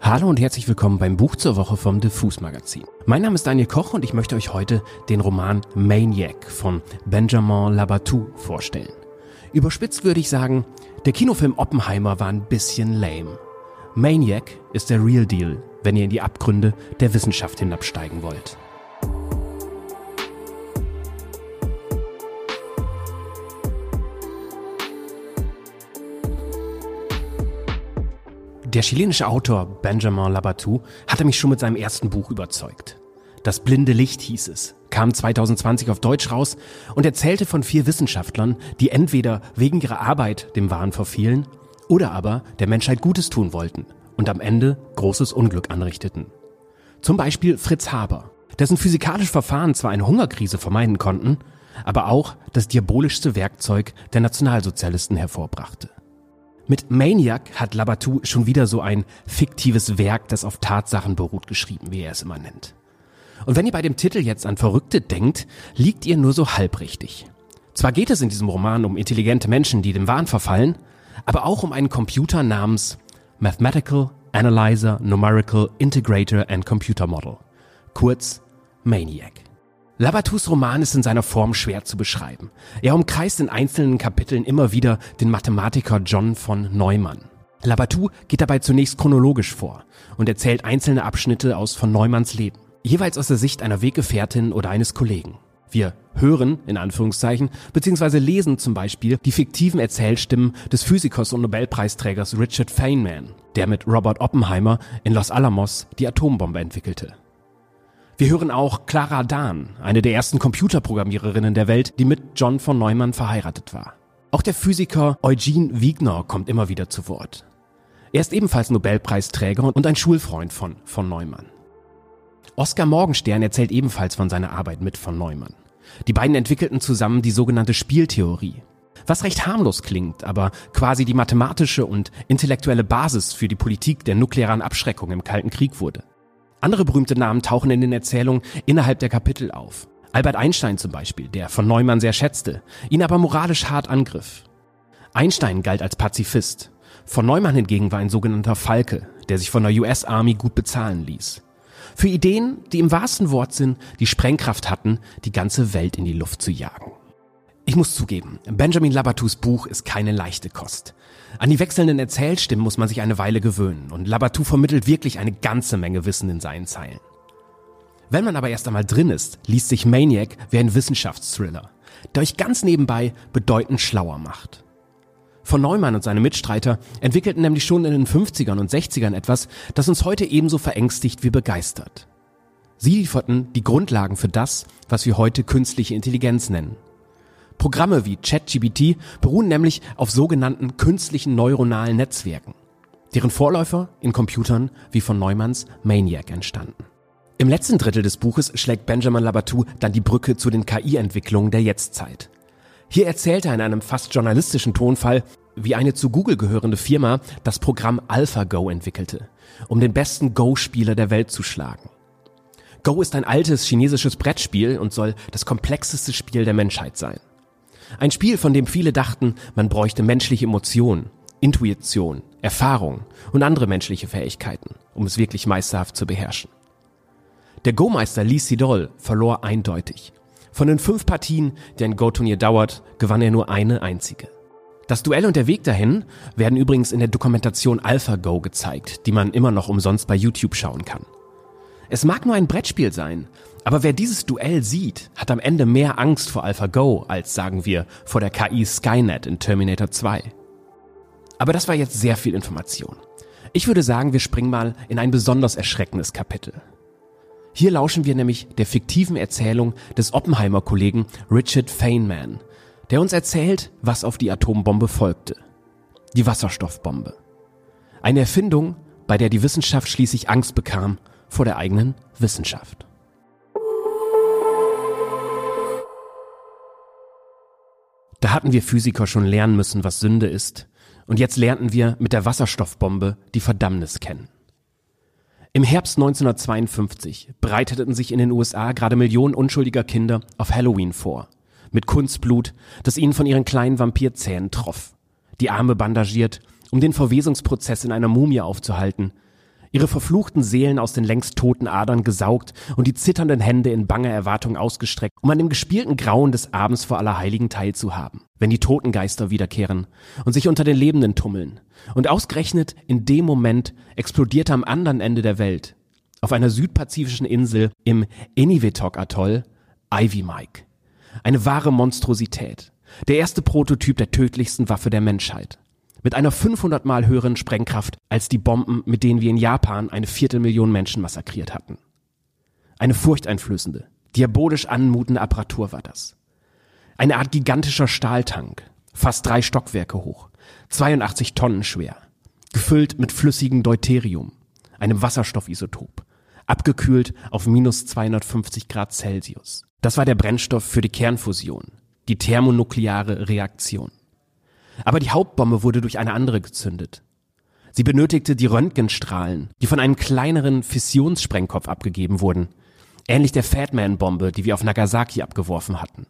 Hallo und herzlich willkommen beim Buch zur Woche vom Diffus Magazin. Mein Name ist Daniel Koch und ich möchte euch heute den Roman Maniac von Benjamin Labatou vorstellen. Überspitzt würde ich sagen, der Kinofilm Oppenheimer war ein bisschen lame. Maniac ist der Real Deal, wenn ihr in die Abgründe der Wissenschaft hinabsteigen wollt. Der chilenische Autor Benjamin Labatou hatte mich schon mit seinem ersten Buch überzeugt. Das blinde Licht hieß es, kam 2020 auf Deutsch raus und erzählte von vier Wissenschaftlern, die entweder wegen ihrer Arbeit dem Wahn verfielen oder aber der Menschheit Gutes tun wollten und am Ende großes Unglück anrichteten. Zum Beispiel Fritz Haber, dessen physikalische Verfahren zwar eine Hungerkrise vermeiden konnten, aber auch das diabolischste Werkzeug der Nationalsozialisten hervorbrachte. Mit Maniac hat Labatou schon wieder so ein fiktives Werk, das auf Tatsachen beruht, geschrieben, wie er es immer nennt. Und wenn ihr bei dem Titel jetzt an Verrückte denkt, liegt ihr nur so halb richtig. Zwar geht es in diesem Roman um intelligente Menschen, die dem Wahn verfallen, aber auch um einen Computer namens Mathematical Analyzer Numerical Integrator and Computer Model, kurz Maniac. Labatous Roman ist in seiner Form schwer zu beschreiben. Er umkreist in einzelnen Kapiteln immer wieder den Mathematiker John von Neumann. Labatou geht dabei zunächst chronologisch vor und erzählt einzelne Abschnitte aus von Neumanns Leben, jeweils aus der Sicht einer Weggefährtin oder eines Kollegen. Wir hören, in Anführungszeichen, beziehungsweise lesen zum Beispiel die fiktiven Erzählstimmen des Physikers und Nobelpreisträgers Richard Feynman, der mit Robert Oppenheimer in Los Alamos die Atombombe entwickelte. Wir hören auch Clara Dahn, eine der ersten Computerprogrammiererinnen der Welt, die mit John von Neumann verheiratet war. Auch der Physiker Eugene Wiegner kommt immer wieder zu Wort. Er ist ebenfalls Nobelpreisträger und ein Schulfreund von von Neumann. Oskar Morgenstern erzählt ebenfalls von seiner Arbeit mit von Neumann. Die beiden entwickelten zusammen die sogenannte Spieltheorie. Was recht harmlos klingt, aber quasi die mathematische und intellektuelle Basis für die Politik der nuklearen Abschreckung im Kalten Krieg wurde. Andere berühmte Namen tauchen in den Erzählungen innerhalb der Kapitel auf. Albert Einstein zum Beispiel, der von Neumann sehr schätzte, ihn aber moralisch hart angriff. Einstein galt als Pazifist. Von Neumann hingegen war ein sogenannter Falke, der sich von der US Army gut bezahlen ließ. Für Ideen, die im wahrsten Wortsinn die Sprengkraft hatten, die ganze Welt in die Luft zu jagen. Ich muss zugeben, Benjamin Labatous Buch ist keine leichte Kost. An die wechselnden Erzählstimmen muss man sich eine Weile gewöhnen und Labatou vermittelt wirklich eine ganze Menge Wissen in seinen Zeilen. Wenn man aber erst einmal drin ist, liest sich Maniac wie ein Wissenschaftsthriller, der euch ganz nebenbei bedeutend schlauer macht. Von Neumann und seine Mitstreiter entwickelten nämlich schon in den 50ern und 60ern etwas, das uns heute ebenso verängstigt wie begeistert. Sie lieferten die Grundlagen für das, was wir heute künstliche Intelligenz nennen. Programme wie ChatGPT beruhen nämlich auf sogenannten künstlichen neuronalen Netzwerken, deren Vorläufer in Computern wie von Neumanns Maniac entstanden. Im letzten Drittel des Buches schlägt Benjamin Labatou dann die Brücke zu den KI-Entwicklungen der Jetztzeit. Hier erzählt er in einem fast journalistischen Tonfall, wie eine zu Google gehörende Firma das Programm AlphaGo entwickelte, um den besten Go-Spieler der Welt zu schlagen. Go ist ein altes chinesisches Brettspiel und soll das komplexeste Spiel der Menschheit sein. Ein Spiel, von dem viele dachten, man bräuchte menschliche Emotionen, Intuition, Erfahrung und andere menschliche Fähigkeiten, um es wirklich meisterhaft zu beherrschen. Der Go-Meister Lee Sedol verlor eindeutig. Von den fünf Partien, die ein Go-Turnier dauert, gewann er nur eine einzige. Das Duell und der Weg dahin werden übrigens in der Dokumentation AlphaGo gezeigt, die man immer noch umsonst bei YouTube schauen kann. Es mag nur ein Brettspiel sein, aber wer dieses Duell sieht, hat am Ende mehr Angst vor AlphaGo als, sagen wir, vor der KI Skynet in Terminator 2. Aber das war jetzt sehr viel Information. Ich würde sagen, wir springen mal in ein besonders erschreckendes Kapitel. Hier lauschen wir nämlich der fiktiven Erzählung des Oppenheimer-Kollegen Richard Feynman, der uns erzählt, was auf die Atombombe folgte. Die Wasserstoffbombe. Eine Erfindung, bei der die Wissenschaft schließlich Angst bekam vor der eigenen Wissenschaft. Da hatten wir Physiker schon lernen müssen, was Sünde ist, und jetzt lernten wir mit der Wasserstoffbombe die Verdammnis kennen. Im Herbst 1952 breiteten sich in den USA gerade Millionen unschuldiger Kinder auf Halloween vor, mit Kunstblut, das ihnen von ihren kleinen Vampirzähnen troff, die Arme bandagiert, um den Verwesungsprozess in einer Mumie aufzuhalten, ihre verfluchten Seelen aus den längst toten Adern gesaugt und die zitternden Hände in banger Erwartung ausgestreckt, um an dem gespielten Grauen des Abends vor Allerheiligen teilzuhaben, wenn die Totengeister wiederkehren und sich unter den Lebenden tummeln. Und ausgerechnet in dem Moment explodierte am anderen Ende der Welt, auf einer südpazifischen Insel im Eniwetok-Atoll, Ivy Mike. Eine wahre Monstrosität. Der erste Prototyp der tödlichsten Waffe der Menschheit mit einer 500 mal höheren Sprengkraft als die Bomben, mit denen wir in Japan eine Viertelmillion Menschen massakriert hatten. Eine furchteinflößende, diabolisch anmutende Apparatur war das. Eine Art gigantischer Stahltank, fast drei Stockwerke hoch, 82 Tonnen schwer, gefüllt mit flüssigem Deuterium, einem Wasserstoffisotop, abgekühlt auf minus 250 Grad Celsius. Das war der Brennstoff für die Kernfusion, die thermonukleare Reaktion. Aber die Hauptbombe wurde durch eine andere gezündet. Sie benötigte die Röntgenstrahlen, die von einem kleineren Fissionssprengkopf abgegeben wurden, ähnlich der Fatman-Bombe, die wir auf Nagasaki abgeworfen hatten.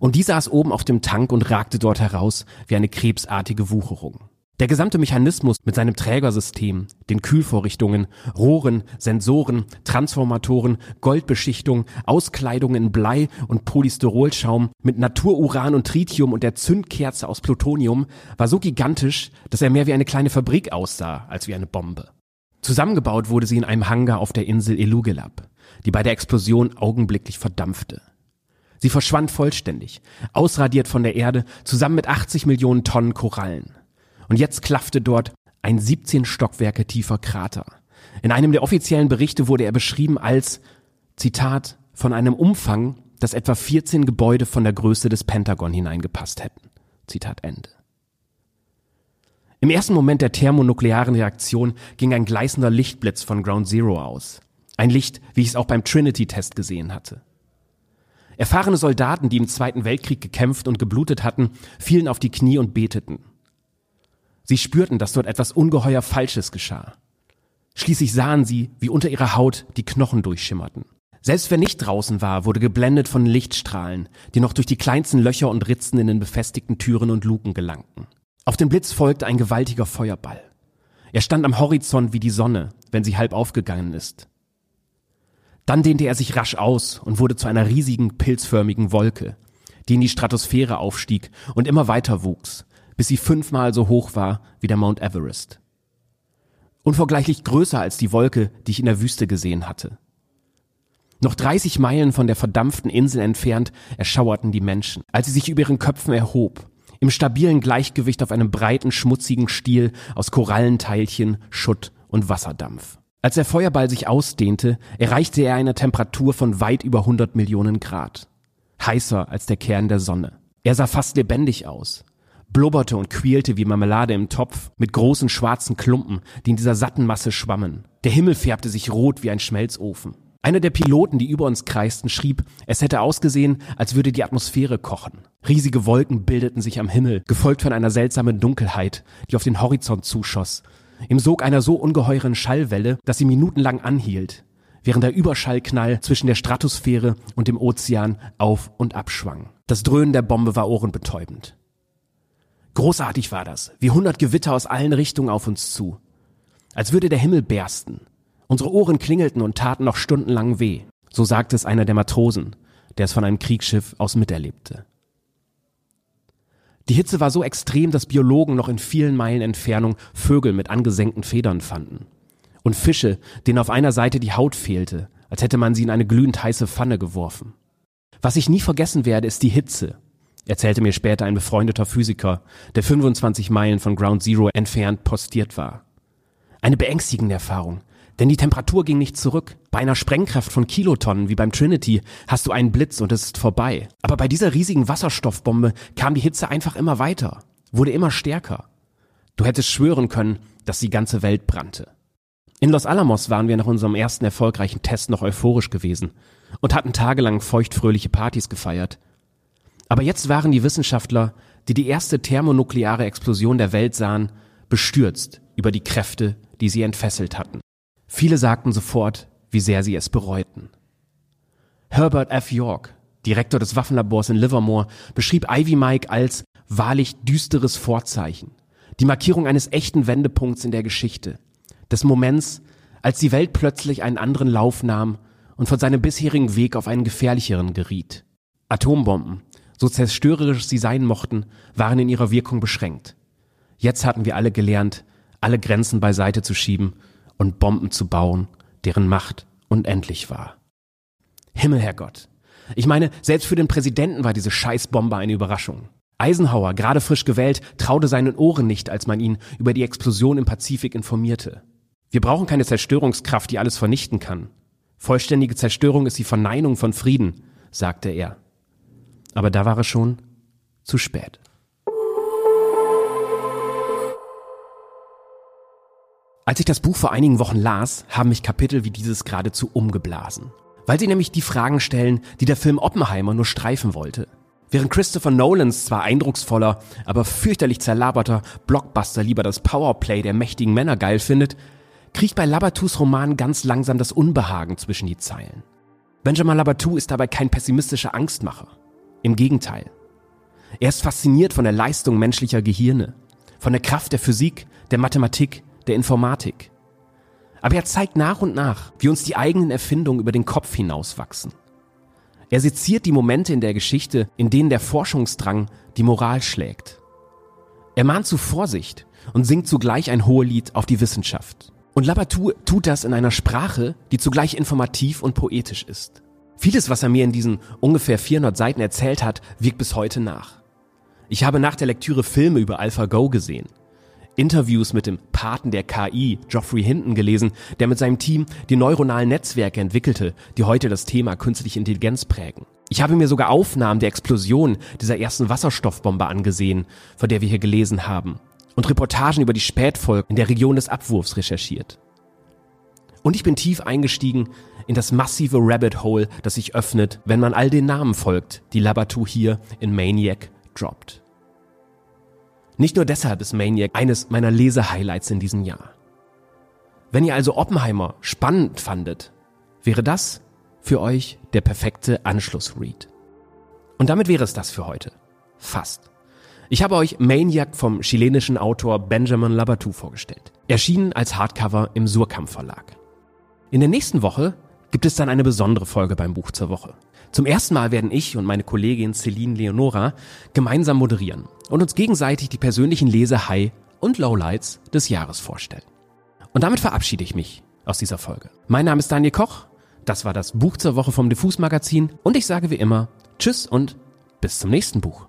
Und die saß oben auf dem Tank und ragte dort heraus wie eine krebsartige Wucherung. Der gesamte Mechanismus mit seinem Trägersystem, den Kühlvorrichtungen, Rohren, Sensoren, Transformatoren, Goldbeschichtung, Auskleidungen in Blei und Polystyrolschaum mit Natururan und Tritium und der Zündkerze aus Plutonium war so gigantisch, dass er mehr wie eine kleine Fabrik aussah als wie eine Bombe. Zusammengebaut wurde sie in einem Hangar auf der Insel Elugelab, die bei der Explosion augenblicklich verdampfte. Sie verschwand vollständig, ausradiert von der Erde, zusammen mit 80 Millionen Tonnen Korallen. Und jetzt klaffte dort ein 17 Stockwerke tiefer Krater. In einem der offiziellen Berichte wurde er beschrieben als, Zitat, von einem Umfang, dass etwa 14 Gebäude von der Größe des Pentagon hineingepasst hätten. Zitat Ende. Im ersten Moment der thermonuklearen Reaktion ging ein gleißender Lichtblitz von Ground Zero aus. Ein Licht, wie ich es auch beim Trinity-Test gesehen hatte. Erfahrene Soldaten, die im Zweiten Weltkrieg gekämpft und geblutet hatten, fielen auf die Knie und beteten. Sie spürten, dass dort etwas ungeheuer Falsches geschah. Schließlich sahen sie, wie unter ihrer Haut die Knochen durchschimmerten. Selbst wer nicht draußen war, wurde geblendet von Lichtstrahlen, die noch durch die kleinsten Löcher und Ritzen in den befestigten Türen und Luken gelangten. Auf den Blitz folgte ein gewaltiger Feuerball. Er stand am Horizont wie die Sonne, wenn sie halb aufgegangen ist. Dann dehnte er sich rasch aus und wurde zu einer riesigen pilzförmigen Wolke, die in die Stratosphäre aufstieg und immer weiter wuchs, bis sie fünfmal so hoch war wie der Mount Everest. Unvergleichlich größer als die Wolke, die ich in der Wüste gesehen hatte. Noch 30 Meilen von der verdampften Insel entfernt erschauerten die Menschen, als sie sich über ihren Köpfen erhob, im stabilen Gleichgewicht auf einem breiten, schmutzigen Stiel aus Korallenteilchen, Schutt und Wasserdampf. Als der Feuerball sich ausdehnte, erreichte er eine Temperatur von weit über 100 Millionen Grad. Heißer als der Kern der Sonne. Er sah fast lebendig aus, blubberte und quielte wie Marmelade im Topf mit großen schwarzen Klumpen, die in dieser satten Masse schwammen. Der Himmel färbte sich rot wie ein Schmelzofen. Einer der Piloten, die über uns kreisten, schrieb, es hätte ausgesehen, als würde die Atmosphäre kochen. Riesige Wolken bildeten sich am Himmel, gefolgt von einer seltsamen Dunkelheit, die auf den Horizont zuschoss. Im Sog einer so ungeheuren Schallwelle, dass sie minutenlang anhielt, während der Überschallknall zwischen der Stratosphäre und dem Ozean auf und abschwang. Das Dröhnen der Bombe war ohrenbetäubend. Großartig war das, wie hundert Gewitter aus allen Richtungen auf uns zu. Als würde der Himmel bersten. Unsere Ohren klingelten und taten noch stundenlang weh. So sagte es einer der Matrosen, der es von einem Kriegsschiff aus miterlebte. Die Hitze war so extrem, dass Biologen noch in vielen Meilen Entfernung Vögel mit angesenkten Federn fanden. Und Fische, denen auf einer Seite die Haut fehlte, als hätte man sie in eine glühend heiße Pfanne geworfen. Was ich nie vergessen werde, ist die Hitze, erzählte mir später ein befreundeter Physiker, der 25 Meilen von Ground Zero entfernt postiert war. Eine beängstigende Erfahrung, denn die Temperatur ging nicht zurück. Bei einer Sprengkraft von Kilotonnen wie beim Trinity hast du einen Blitz und es ist vorbei. Aber bei dieser riesigen Wasserstoffbombe kam die Hitze einfach immer weiter, wurde immer stärker. Du hättest schwören können, dass die ganze Welt brannte. In Los Alamos waren wir nach unserem ersten erfolgreichen Test noch euphorisch gewesen und hatten tagelang feuchtfröhliche Partys gefeiert. Aber jetzt waren die Wissenschaftler, die die erste thermonukleare Explosion der Welt sahen, bestürzt über die Kräfte, die sie entfesselt hatten. Viele sagten sofort, wie sehr sie es bereuten. Herbert F. York, Direktor des Waffenlabors in Livermore, beschrieb Ivy Mike als wahrlich düsteres Vorzeichen, die Markierung eines echten Wendepunkts in der Geschichte, Des Moments, als die Welt plötzlich einen anderen Lauf nahm und von seinem bisherigen Weg auf einen gefährlicheren geriet. Atombomben, so zerstörerisch sie sein mochten, waren in ihrer Wirkung beschränkt. Jetzt hatten wir alle gelernt, alle Grenzen beiseite zu schieben und Bomben zu bauen, deren Macht unendlich war. Himmel, Herrgott. Ich meine, selbst für den Präsidenten war diese Scheißbombe eine Überraschung. Eisenhower, gerade frisch gewählt, traute seinen Ohren nicht, als man ihn über die Explosion im Pazifik informierte. Wir brauchen keine Zerstörungskraft, die alles vernichten kann. Vollständige Zerstörung ist die Verneinung von Frieden, sagte er. Aber da war es schon zu spät. Als ich das Buch vor einigen Wochen las, haben mich Kapitel wie dieses geradezu umgeblasen. Weil sie nämlich die Fragen stellen, die der Film Oppenheimer nur streifen wollte. Während Christopher Nolans zwar eindrucksvoller, aber fürchterlich zerlaberter Blockbuster lieber das Powerplay der mächtigen Männer geil findet, kriecht bei Labatus Roman ganz langsam das Unbehagen zwischen die Zeilen. Benjamin Labatou ist dabei kein pessimistischer Angstmacher. Im Gegenteil. Er ist fasziniert von der Leistung menschlicher Gehirne, von der Kraft der Physik, der Mathematik, der Informatik. Aber er zeigt nach und nach, wie uns die eigenen Erfindungen über den Kopf hinauswachsen. Er seziert die Momente in der Geschichte, in denen der Forschungsdrang die Moral schlägt. Er mahnt zu Vorsicht und singt zugleich ein Hohelied auf die Wissenschaft. Und Labatou tut das in einer Sprache, die zugleich informativ und poetisch ist. Vieles, was er mir in diesen ungefähr 400 Seiten erzählt hat, wirkt bis heute nach. Ich habe nach der Lektüre Filme über AlphaGo gesehen. Interviews mit dem Paten der KI, Geoffrey Hinton, gelesen, der mit seinem Team die neuronalen Netzwerke entwickelte, die heute das Thema künstliche Intelligenz prägen. Ich habe mir sogar Aufnahmen der Explosion dieser ersten Wasserstoffbombe angesehen, von der wir hier gelesen haben, und Reportagen über die Spätfolgen in der Region des Abwurfs recherchiert. Und ich bin tief eingestiegen in das massive Rabbit Hole, das sich öffnet, wenn man all den Namen folgt, die Labatou hier in Maniac droppt. Nicht nur deshalb ist Maniac eines meiner Lesehighlights in diesem Jahr. Wenn ihr also Oppenheimer spannend fandet, wäre das für euch der perfekte Anschlussread. Und damit wäre es das für heute. Fast. Ich habe euch Maniac vom chilenischen Autor Benjamin Labatou vorgestellt. Erschienen als Hardcover im Surkamp Verlag. In der nächsten Woche gibt es dann eine besondere Folge beim Buch zur Woche. Zum ersten Mal werden ich und meine Kollegin Celine Leonora gemeinsam moderieren und uns gegenseitig die persönlichen Lese-High- und Lowlights des Jahres vorstellen. Und damit verabschiede ich mich aus dieser Folge. Mein Name ist Daniel Koch, das war das Buch zur Woche vom Diffus Magazin und ich sage wie immer Tschüss und bis zum nächsten Buch.